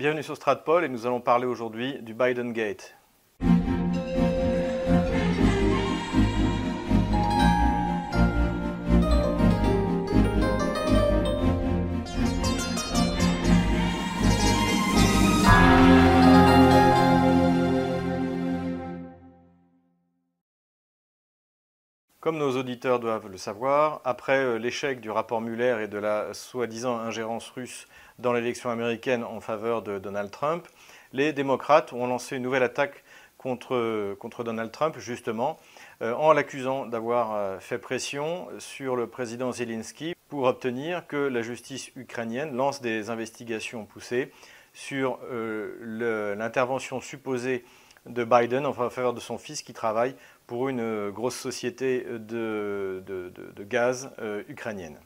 Bienvenue sur Stratpol et nous allons parler aujourd'hui du Biden Gate. Comme nos auditeurs doivent le savoir, après euh, l'échec du rapport Mueller et de la soi-disant ingérence russe dans l'élection américaine en faveur de Donald Trump, les démocrates ont lancé une nouvelle attaque contre, Donald Trump, justement, euh, en l'accusant d'avoir euh, fait pression sur le président Zelensky pour obtenir que la justice ukrainienne lance des investigations poussées sur l'intervention supposée de Biden en faveur de son fils qui travaille pour une euh, grosse société de, gaz euh, ukrainienne.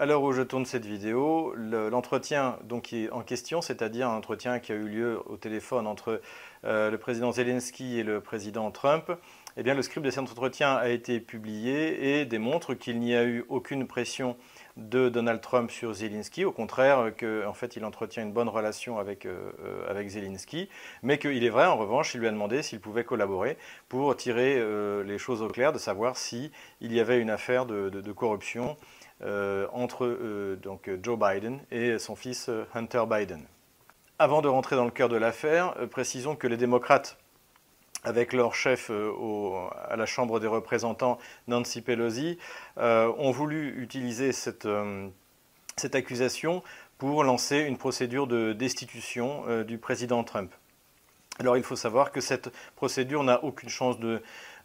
À l'heure où je tourne cette vidéo, l'entretien qui est en question, c'est-à-dire un entretien qui a eu lieu au téléphone entre euh, le président Zelensky et le président Trump, eh bien, le script de cet entretien a été publié et démontre qu'il n'y a eu aucune pression de Donald Trump sur Zelensky, au contraire qu'en en fait il entretient une bonne relation avec, euh, euh, avec Zelensky, mais qu'il est vrai en revanche, il lui a demandé s'il pouvait collaborer pour tirer euh, les choses au clair, de savoir s'il y avait une affaire de, corruption entre donc Joe Biden et son fils Hunter Biden. Avant de rentrer dans le cœur de l'affaire, précisons que les démocrates avec leur chef euh, à la Chambre des représentants, Nancy Pelosi, euh, ont voulu utiliser euh, cette, accusation pour lancer une procédure de destitution du président Trump. Alors il faut savoir que cette procédure n'a aucune chance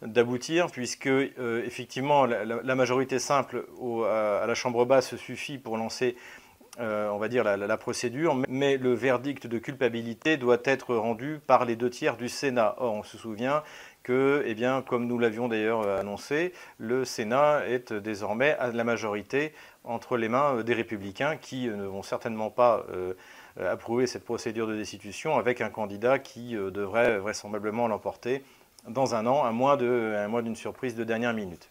d'aboutir puisque effectivement la, majorité simple à la Chambre basse suffit pour lancer euh, on va dire, la, procédure, mais le verdict de culpabilité doit être rendu par les deux tiers du Sénat. Or, on se souvient que, eh bien, comme nous l'avions d'ailleurs euh, annoncé, le Sénat est désormais à la majorité entre les mains euh, des républicains qui ne vont certainement pas approuver cette procédure de destitution avec un candidat qui devrait vraisemblablement l'emporter dans un an, à moins d'une surprise de dernière minute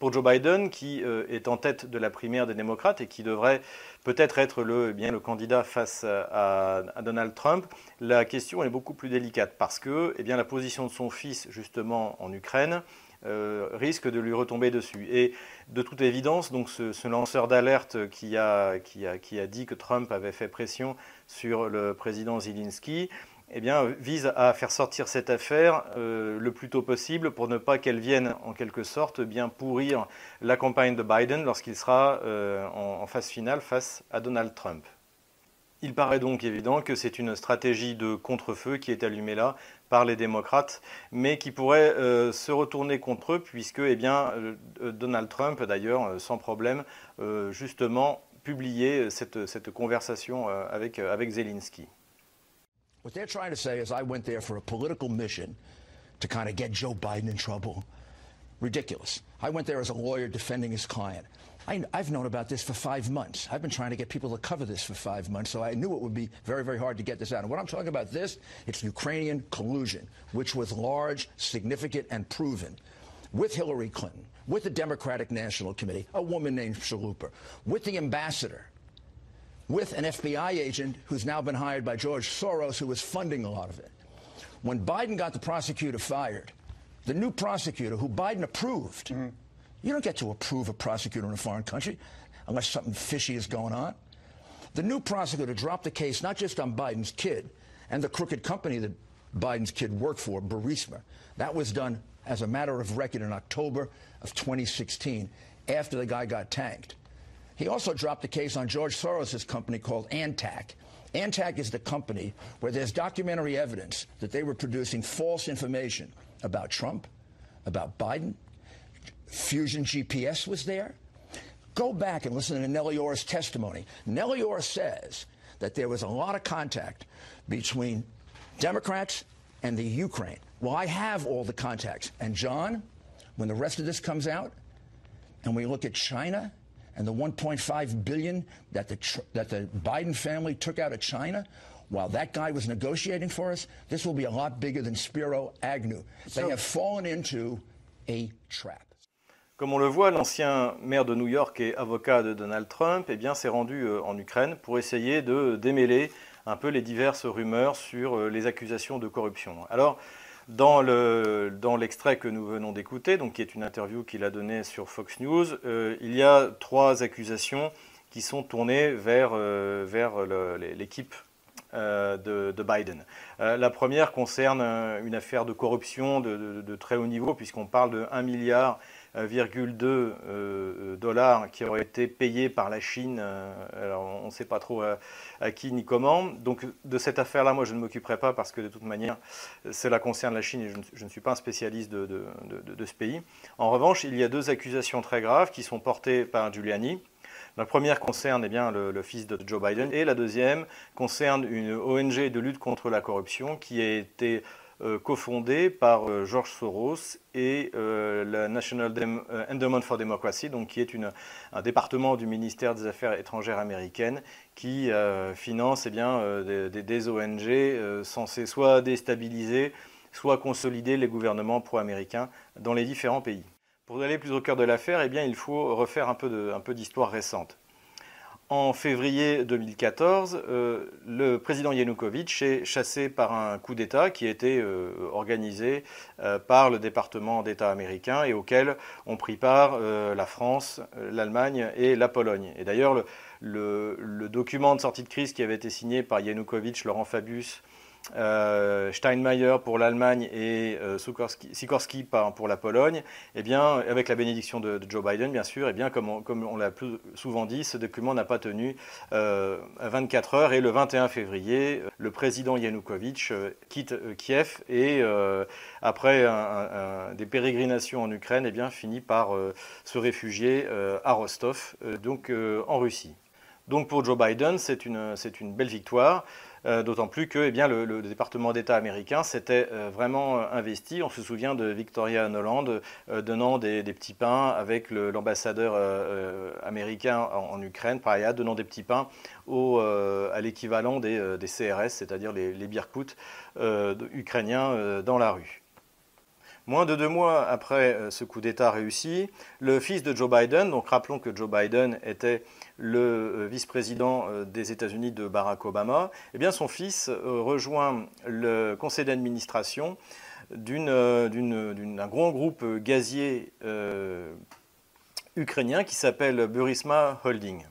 pour Joe Biden, qui euh, est en tête de la primaire des démocrates et qui devrait peut-être être le, eh candidat face à, Donald Trump, la question est beaucoup plus délicate parce que eh la position de son fils, justement, en Ukraine, euh, risque de lui retomber dessus. Et de toute évidence, donc ce, lanceur d'alerte qui a, qui, a, qui a dit que Trump avait fait pression sur le président Zelensky, eh bien, vise à faire sortir cette affaire euh, le plus tôt possible pour ne pas qu'elle vienne en quelque sorte bien pourrir la campagne de Biden lorsqu'il sera euh, en, phase finale face à Donald Trump. Il paraît donc évident que c'est une stratégie de contre-feu qui est allumée là par les démocrates, mais qui pourrait euh, se retourner contre eux, puisque eh Donald Trump, d'ailleurs, sans problème, justement, publié cette, cette conversation avec, avec Zelensky. What they're trying to say is I went there for a political mission to kind of get Joe Biden in trouble. Ridiculous. I went there as a lawyer defending his client. I, have known about this for five months. I've been trying to get people to cover this for five months, so I knew it would be very, very hard to get this out. And what I'm talking about this, it's Ukrainian collusion, which was large, significant, and proven with Hillary Clinton, with the Democratic National Committee, a woman named Shaluper, with the ambassador, with an FBI agent who's now been hired by George Soros, who was funding a lot of it. When Biden got the prosecutor fired, the new prosecutor, who Biden approved, mm-hmm. you don't get to approve a prosecutor in a foreign country unless something fishy is going on. The new prosecutor dropped the case not just on Biden's kid and the crooked company that Biden's kid worked for, Burisma. That was done as a matter of record in October of 2016 after the guy got tanked. He also dropped a case on George Soros' company called Antac. Antac is the company where there's documentary evidence that they were producing false information about Trump, about Biden. Fusion GPS was there. Go back and listen to Nellie Orr's testimony. Nellie Orr says that there was a lot of contact between Democrats and the Ukraine. Well, I have all the contacts. And John, when the rest of this comes out, and we look at China and the 1.5 billion that the that the Biden family took out of China while that guy was negotiating for us, this will be a lot bigger than Spiro Agnew. They have fallen into a trap. Comme on le voit, l'ancien maire de New York et avocat de Donald Trump eh bien, s'est rendu euh, en Ukraine pour essayer de démêler un peu les diverses rumeurs sur les accusations de corruption. Alors, dans l'extrait que nous venons d'écouter, qui est une interview qu'il a donnée sur Fox News, il y a trois accusations qui sont tournées vers, vers l'équipe euh, de, Biden. Euh, la première concerne une affaire de corruption de, très haut niveau, puisqu'on parle de 1 milliard. Euh, dollars qui auraient été payés par la Chine. alors on ne sait pas trop à, qui ni comment. Donc de cette affaire-là, moi je ne m'occuperai pas parce que de toute manière, cela concerne la Chine et je ne, suis pas un spécialiste de, ce pays. En revanche, il y a deux accusations très graves qui sont portées par Giuliani. La première concerne eh bien, le, fils de Joe Biden et la deuxième concerne une ONG de lutte contre la corruption qui a été euh, cofondée par euh, George Soros et euh, la National Endowment for Democracy, qui est un département du ministère des Affaires étrangères américaines qui finance eh des, ONG censées soit déstabiliser, soit consolider les gouvernements pro-américains dans les différents pays. Pour aller plus au cœur de l'affaire, eh il faut refaire un peu d'histoire récente. En février 2014, euh, le président Yanukovych est chassé par un coup d'État qui été euh, organisé euh, par le département d'État américain et auquel ont pris part la France, l'Allemagne et la Pologne. Et d'ailleurs, le, document de sortie de crise qui avait été signé par Yanukovych, Laurent Fabius, Steinmeier pour l'Allemagne et euh, Sikorski pour la Pologne, eh bien, avec la bénédiction de, Joe Biden, bien sûr, eh bien, comme on, l'a plus souvent dit, ce document n'a pas tenu euh, 24 heures et le 21 février, le président Yanukovych euh, quitte Kiev et après des pérégrinations en Ukraine, eh bien, finit par se réfugier à Rostov, donc en Russie. Donc pour Joe Biden, c'est une belle victoire. Euh, d'autant plus que eh le, département d'État américain s'était euh, vraiment euh, investi. On se souvient de Victoria Noland donnant des, petits pains avec l'ambassadeur américain en, Ukraine, Praya, donnant des petits pains à l'équivalent des, CRS, c'est-à-dire les, les birkouts ukrainiens dans la rue. Moins de deux mois après ce coup d'État réussi, le fils de Joe Biden, donc rappelons que Joe Biden était le euh, vice-président euh, des États-Unis de Barack Obama, eh bien son fils euh, rejoint le conseil d'administration d'un grand groupe gazier ukrainien qui s'appelle Burisma Holding.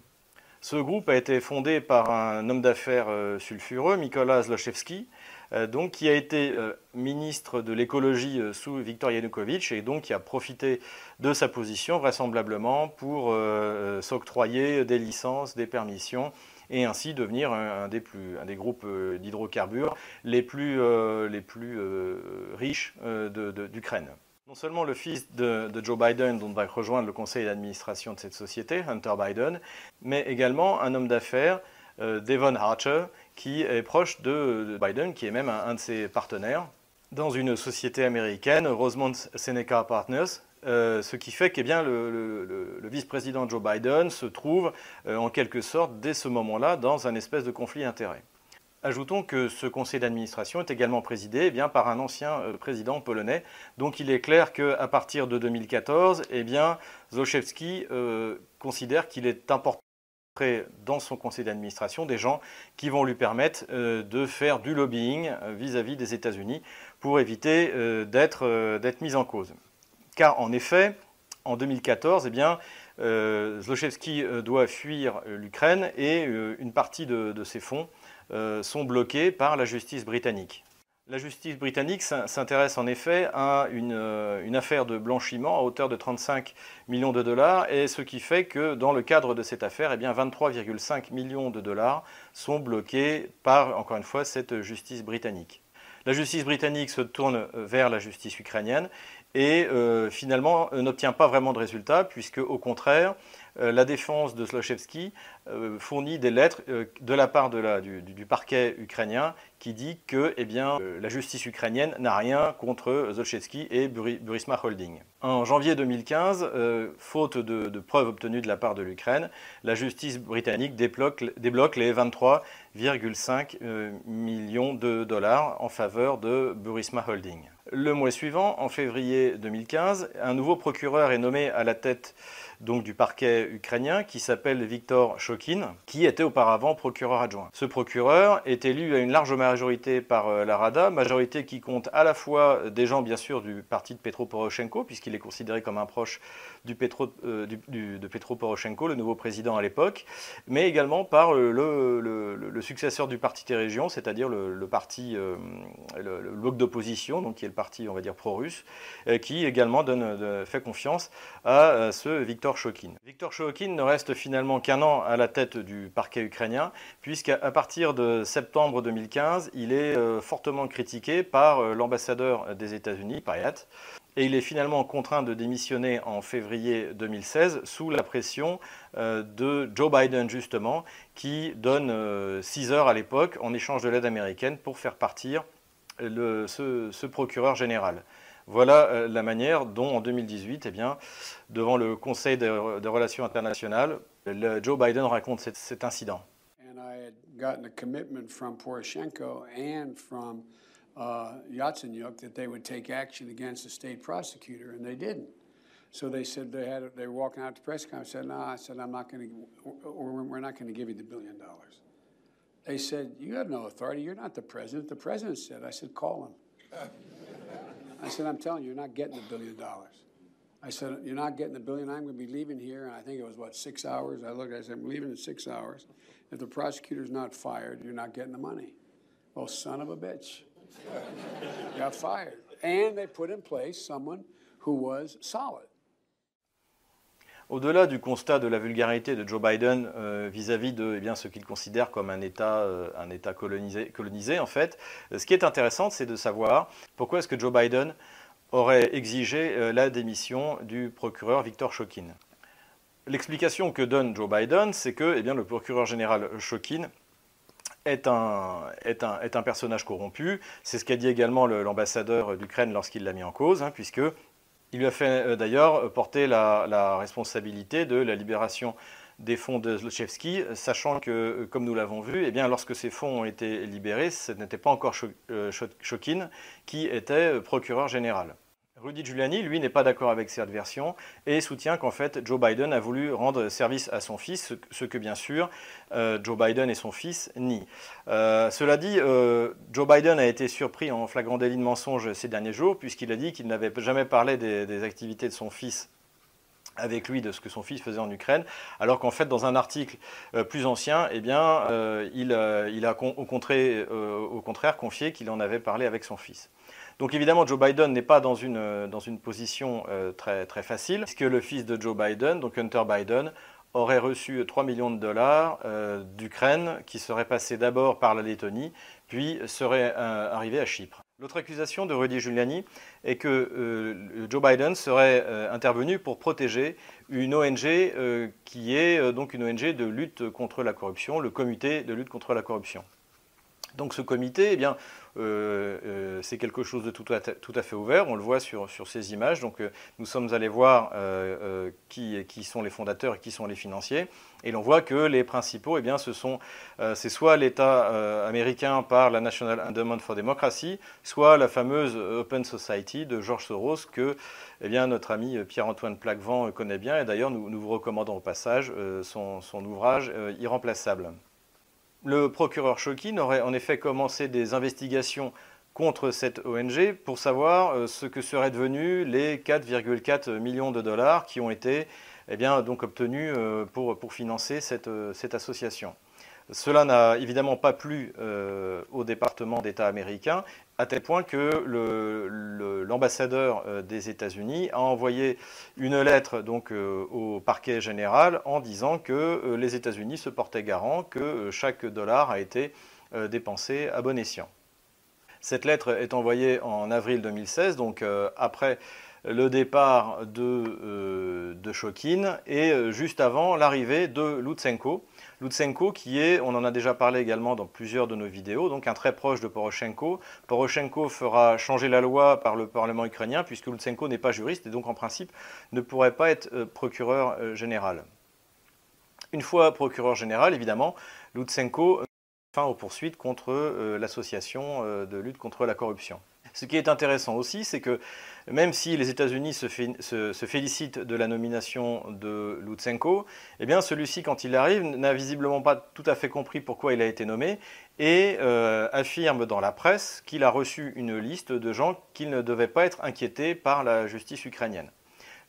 Ce groupe a été fondé par un homme d'affaires sulfureux, Mikola Zlochevsky, euh, donc, qui a été euh, ministre de l'écologie euh, sous Viktor Yanukovych et donc qui a profité de sa position vraisemblablement pour s'octroyer des licences, des permissions et ainsi devenir un, des, plus, un des, groupes d'hydrocarbures les plus, les plus riches d'Ukraine. Non seulement le fils de, Joe Biden, dont va rejoindre le conseil d'administration de cette société, Hunter Biden, mais également un homme d'affaires, Devon Archer, qui est proche de Biden, qui est même un, de ses partenaires, dans une société américaine, Rosemont Seneca Partners, euh, ce qui fait que eh le, vice-président Joe Biden se trouve euh, en quelque sorte dès ce moment-là dans un espèce de conflit d'intérêts. Ajoutons que ce conseil d'administration est également présidé eh bien, par un ancien euh, président polonais. Donc il est clair qu'à partir de 2014, eh considère qu'il est important dans son conseil d'administration des gens qui vont lui permettre euh, de faire du lobbying euh, vis-à-vis des États-Unis pour éviter euh, d'être mis en cause. Car en effet, en 2014, eh bien, doit fuir l'Ukraine et une partie de ses fonds sont bloqués par la justice britannique. La justice britannique s'intéresse en effet à euh, une, affaire de blanchiment à hauteur de 35 millions de dollars, et ce qui fait que dans le cadre de cette affaire, eh 23,5 millions de dollars sont bloqués par, encore une fois, cette justice britannique. La justice britannique se tourne vers la justice ukrainienne et euh, finalement n'obtient pas vraiment de résultat, puisque au contraire, euh, la défense de Zlochevski euh, fournit des lettres euh, de la part du, parquet ukrainien qui dit que eh bien, la justice ukrainienne n'a rien contre Zlochevski et Burisma Holding. En janvier 2015, faute de, preuves obtenues de la part de l'Ukraine, la justice britannique débloque, débloque les 23,5 millions de dollars en faveur de Burisma Holding. Le mois suivant, en février 2015, un nouveau procureur est nommé à la tête donc du parquet ukrainien qui s'appelle Viktor Shokin, qui était auparavant procureur adjoint. Ce procureur est élu à une large majorité par la Rada, majorité qui compte à la fois des gens bien sûr du parti de Petro Poroshenko, puisqu'il est considéré comme un proche du Petro, de Petro Poroshenko, le nouveau président à l'époque, mais également par le, successeur du parti des régions, c'est-à-dire le, parti, le, bloc d'opposition, donc qui est le parti, on va dire, pro-russe, qui également donne, fait confiance à ce Viktor Viktor Shokin ne reste finalement qu'un an à la tête du parquet ukrainien, puisqu'à partir de septembre 2015, il est euh, fortement critiqué par euh, l'ambassadeur des États-Unis, Payat, et il est finalement contraint de démissionner en février 2016 sous la pression euh, de Joe Biden, justement, qui donne 6 heures à l'époque en échange de l'aide américaine pour faire partir ce procureur général. Voilà euh, la manière dont, en 2018, eh bien, devant le Conseil des, relations internationales, le Joe Biden raconte cet, incident. And I had gotten a commitment from Poroshenko and from uh, Yatsenyuk that they would take action against the state prosecutor, and they didn't. So they said they had they were walking out to press conference. Said, "No," I said, "I'm not going to, we're not going to give you the billion dollars." They said, "You have no authority. You're not the president." The president said, "I said, call him." I said, I'm telling you, you're not getting the billion dollars. I said, You're not getting the billion. I'm going to be leaving here. And I think it was, what, six hours? I looked, I said, I'm leaving in six hours. If the prosecutor's not fired, you're not getting the money. Well, son of a bitch. got fired. And they put in place someone who was solid. Au-delà du constat de la vulgarité de Joe Biden euh, vis-à-vis de eh bien, ce qu'il considère comme un État, euh, colonisé, en fait, ce qui est intéressant, c'est de savoir pourquoi est-ce que Joe Biden aurait exigé euh, la démission du procureur Victor Shokin. L'explication que donne Joe Biden, c'est que eh le procureur général Shokin est un, est, un, est un, personnage corrompu. C'est ce qu'a dit également l'ambassadeur d'Ukraine lorsqu'il l'a mis en cause, hein, puisque il lui a fait euh, d'ailleurs porter la, responsabilité de la libération des fonds de Zlochevski, sachant que, euh, comme nous l'avons vu, eh lorsque ces fonds ont été libérés, ce n'était pas encore Chokin euh, qui était procureur général. Rudy Giuliani, lui, n'est pas d'accord avec cette version et soutient qu'en fait Joe Biden a voulu rendre service à son fils, ce que bien sûr euh, Joe Biden et son fils nient. Euh, cela dit, euh, Joe Biden a été surpris en flagrant délit de mensonge ces derniers jours puisqu'il a dit qu'il n'avait jamais parlé des, activités de son fils avec lui de ce que son fils faisait en Ukraine, alors qu'en fait, dans un article plus ancien, eh il, a au contraire confié qu'il en avait parlé avec son fils. Donc évidemment, Joe Biden n'est pas dans une, euh, position euh, très, très facile, puisque le fils de Joe Biden, donc Hunter Biden, aurait reçu 3 millions de dollars euh, d'Ukraine, qui serait passé d'abord par la Lettonie, puis serait arrivé à Chypre. L'autre accusation de Rudy Giuliani est que Joe Biden serait intervenu pour protéger une ONG qui est donc une ONG de lutte contre la corruption, le comité de lutte contre la corruption. Donc ce comité, eh bien, euh, euh, c'est quelque chose de tout à, fait ouvert. On le voit sur, ces images. Donc euh, nous sommes allés voir qui, sont les fondateurs et qui sont les financiers. Et l'on voit que les principaux, eh bien, ce sont, c'est soit l'État américain par la National Endowment for Democracy, soit la fameuse Open Society de George Soros que eh bien, notre ami Pierre-Antoine Plaquevent connaît bien. Et d'ailleurs, nous, vous recommandons au passage son ouvrage Irremplaçable. Le procureur Chokin aurait en effet commencé des investigations contre cette ONG pour savoir euh, ce que seraient devenus les 4,4 millions de dollars qui ont été eh bien, donc euh, pour, pour financer cette, euh, cette association. Cela n'a évidemment pas plu au département d'État américain, à tel point que l'ambassadeur euh, des États-Unis a envoyé une lettre donc, euh, au parquet général en disant que euh, les États-Unis se portaient garant que chaque dollar a été dépensé à bon escient. Cette lettre est envoyée en avril 2016, donc après le départ de, de Shokin et juste avant l'arrivée de Lutsenko, Lutsenko, qui est, on en a déjà parlé également dans plusieurs de nos vidéos, donc un très proche de Poroshenko. Poroshenko fera changer la loi par le Parlement ukrainien, puisque Lutsenko n'est pas juriste et donc en principe ne pourrait pas être euh, procureur euh, général. Une fois procureur général, évidemment, Lutsenko fin aux poursuites contre euh, l'association de lutte contre la corruption. Ce qui est intéressant aussi, c'est que même si les États-Unis se, félicitent de la nomination de Lutsenko, eh celui-ci, quand il arrive, n'a visiblement pas tout à fait compris pourquoi il a été nommé et euh, affirme dans la presse qu'il a reçu une liste de gens qu'il ne devait pas être inquiétés par la justice ukrainienne.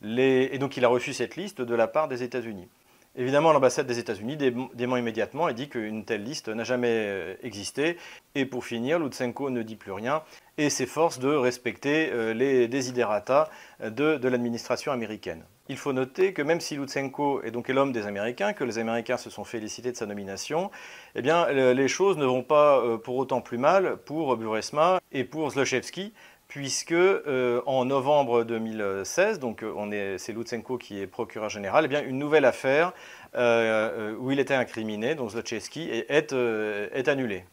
et donc il a reçu cette liste de la part des États-Unis. Évidemment, l'ambassade des États-Unis dément immédiatement et dit qu'une telle liste n'a jamais euh, existé. Et pour finir, Lutsenko ne dit plus rien et s'efforce de respecter euh, les desiderata de, l'administration américaine. Il faut noter que même si Lutsenko est donc l'homme des Américains, que les Américains se sont félicités de sa nomination, eh bien, les choses ne vont pas euh, pour autant plus mal pour Buresma et pour Zlochevsky, puisque euh, en novembre 2016, donc c'est Lutsenko qui est procureur général, eh bien une nouvelle affaire où il était incriminé, donc Zlochevsky, est annulée.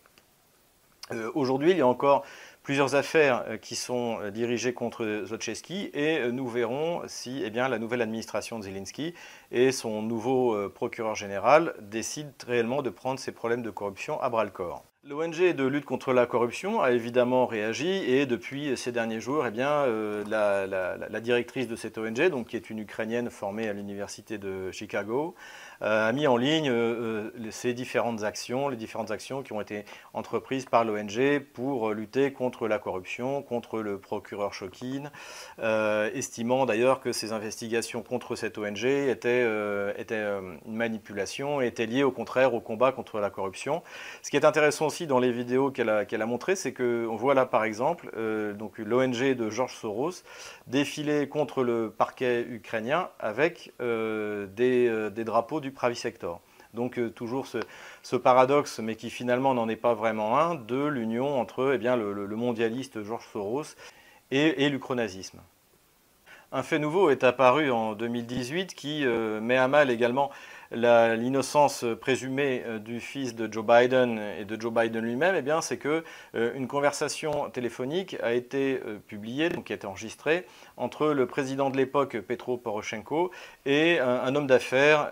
Aujourd'hui, il y a encore plusieurs affaires qui sont dirigées contre Zlochevsky et nous verrons si eh bien, la nouvelle administration de Zelensky et son nouveau procureur général décident réellement de prendre ces problèmes de corruption à bras le corps. L'ONG de lutte contre la corruption a évidemment réagi et depuis ces derniers jours, eh bien, euh, la, directrice de cette ONG, donc, qui est une Ukrainienne formée à l'université de Chicago, euh, a mis en ligne euh, euh, ces différentes actions, les différentes actions qui ont été entreprises par l'ONG pour lutter contre la corruption, contre le procureur Chokin, estimant d'ailleurs que ces investigations contre cette ONG étaient, une manipulation et étaient liées au contraire au combat contre la corruption. Ce qui est intéressant aussi dans les vidéos qu'elle a, montrées, c'est qu'on voit là par exemple l'ONG de George Soros défiler contre le parquet ukrainien avec des, des drapeaux du du private. Donc euh, toujours ce, paradoxe, mais qui finalement n'en est pas vraiment un, de l'union entre eh le, mondialiste Georges Soros et, et l'ucronazisme. Un fait nouveau est apparu en 2018 qui euh, met à mal également l'innocence présumée euh, du fils de Joe Biden et de Joe Biden lui-même, eh c'est que euh, une conversation téléphonique a été euh, publiée, donc qui a été enregistrée, entre le président de l'époque, Petro Poroshenko, et un, homme d'affaires,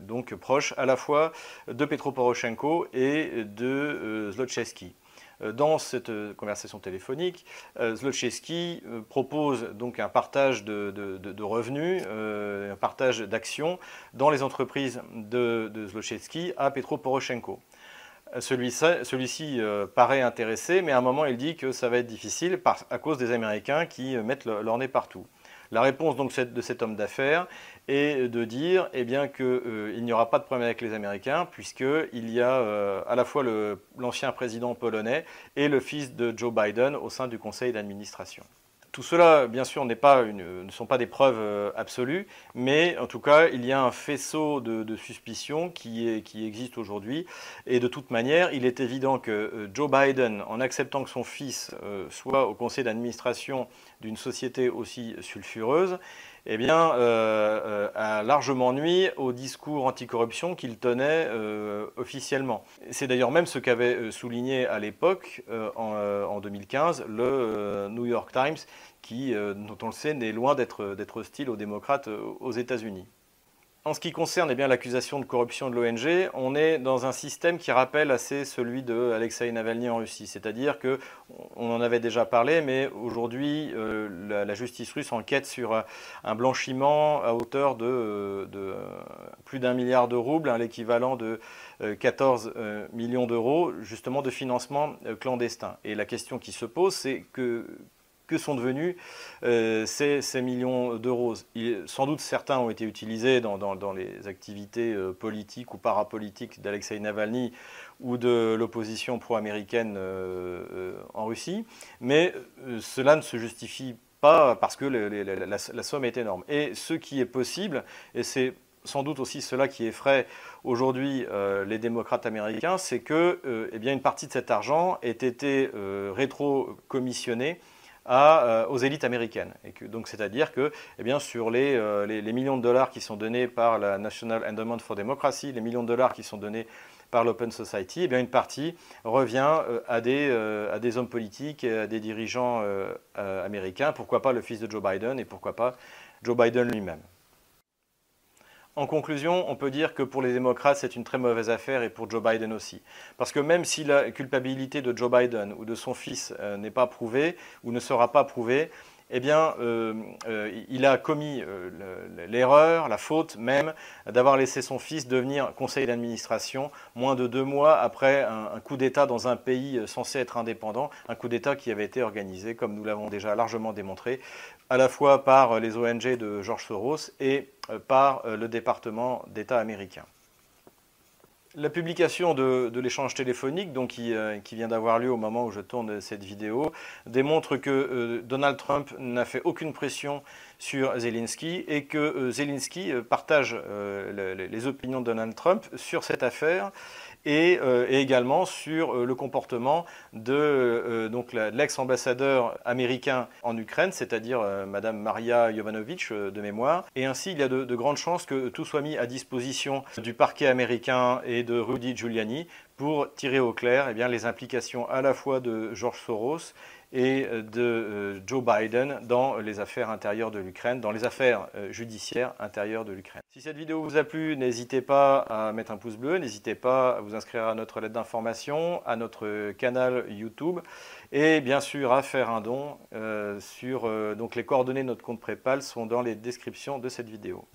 donc proche à la fois de Petro Poroshenko et de. Euh, dans cette euh, conversation téléphonique, euh, Zlochevsky propose donc un partage de, revenus, un partage d'actions dans les entreprises de, de à Petro Poroshenko. Celui-ci paraît intéressé, mais à un moment il dit que ça va être difficile à cause des Américains qui mettent leur nez partout. La réponse donc de cet homme d'affaires est de dire eh bien qu'il euh, n'y aura pas de problème avec les Américains puisqu'il y a euh, à la fois l'ancien président polonais et le fils de Joe Biden au sein du conseil d'administration. Tout cela, bien sûr, ne sont pas des preuves euh, absolues, mais en tout cas, il y a un faisceau de, suspicions qui, qui existe aujourd'hui. Et de toute manière, il est évident que Joe Biden, en acceptant que son fils soit au conseil d'administration d'une société aussi sulfureuse, eh bien, euh, euh, a largement nuit au discours anticorruption qu'il tenait euh, officiellement. C'est d'ailleurs même ce qu'avait souligné à l'époque, en, 2015, le New York Times, qui, dont on le sait, n'est loin d'être hostile aux démocrates aux États-Unis. En ce qui concerne eh l'accusation de corruption de l'ONG, on est dans un système qui rappelle assez celui de Alexei Navalny en Russie. C'est-à-dire que, on en avait déjà parlé, mais aujourd'hui, euh, la, justice russe enquête sur un blanchiment à hauteur de, plus d'un milliard de roubles, l'équivalent de 14 euh, millions d'euros, justement de financement euh, clandestin. Et la question qui se pose, c'est que que sont devenus euh, ces, millions d'euros. Sans doute certains ont été utilisés dans, les activités euh, politiques ou parapolitiques d'Alexei Navalny ou de l'opposition pro-américaine euh, en Russie, mais cela ne se justifie pas parce que la, somme est énorme. Et ce qui est possible, et c'est sans doute aussi cela qui effraie aujourd'hui les démocrates américains, c'est que eh bien, une partie de cet argent ait été euh, aux élites américaines. Donc, c'est-à-dire que, eh bien, sur euh, les, millions de dollars qui sont donnés par la National Endowment for Democracy, les millions de dollars qui sont donnés par l'Open Society, eh bien, une partie revient euh, à, des, hommes politiques à des dirigeants américains. Pourquoi pas le fils de Joe Biden et pourquoi pas Joe Biden lui-même. En conclusion, on peut dire que pour les démocrates, c'est une très mauvaise affaire et pour Joe Biden aussi. Parce que même si la culpabilité de Joe Biden ou de son fils euh, n'est pas prouvée ou ne sera pas prouvée, eh bien, euh, euh, il a commis l'erreur, la faute même, d'avoir laissé son fils devenir conseiller d'administration moins de deux mois après un coup d'État dans un pays censé être indépendant, un coup d'État qui avait été organisé, comme nous l'avons déjà largement démontré, à la fois par les ONG de George Soros et euh, par euh, le département d'État américain. La publication de, l'échange téléphonique, donc euh, qui, vient d'avoir lieu au moment où je tourne cette vidéo, démontre que Donald Trump n'a fait aucune pression sur Zelensky et que Zelensky partage les opinions de Donald Trump sur cette affaire euh, et, également sur euh, le comportement de euh, l'ex-ambassadeur américain en Ukraine, c'est-à-dire Madame Maria Jovanovic de mémoire. Et ainsi, il y a de, grandes chances que tout soit mis à disposition du parquet américain et de Rudy Giuliani pour tirer au clair eh les implications à la fois de George Soros et euh, de euh, Joe Biden dans les affaires intérieures de l'Ukraine, dans les affaires euh, judiciaires intérieures de l'Ukraine. Si cette vidéo vous a plu, n'hésitez pas à mettre un pouce bleu, n'hésitez pas à vous inscrire à notre lettre d'information, à notre canal YouTube et bien sûr à faire un don. donc les coordonnées de notre compte PayPal sont dans les descriptions de cette vidéo.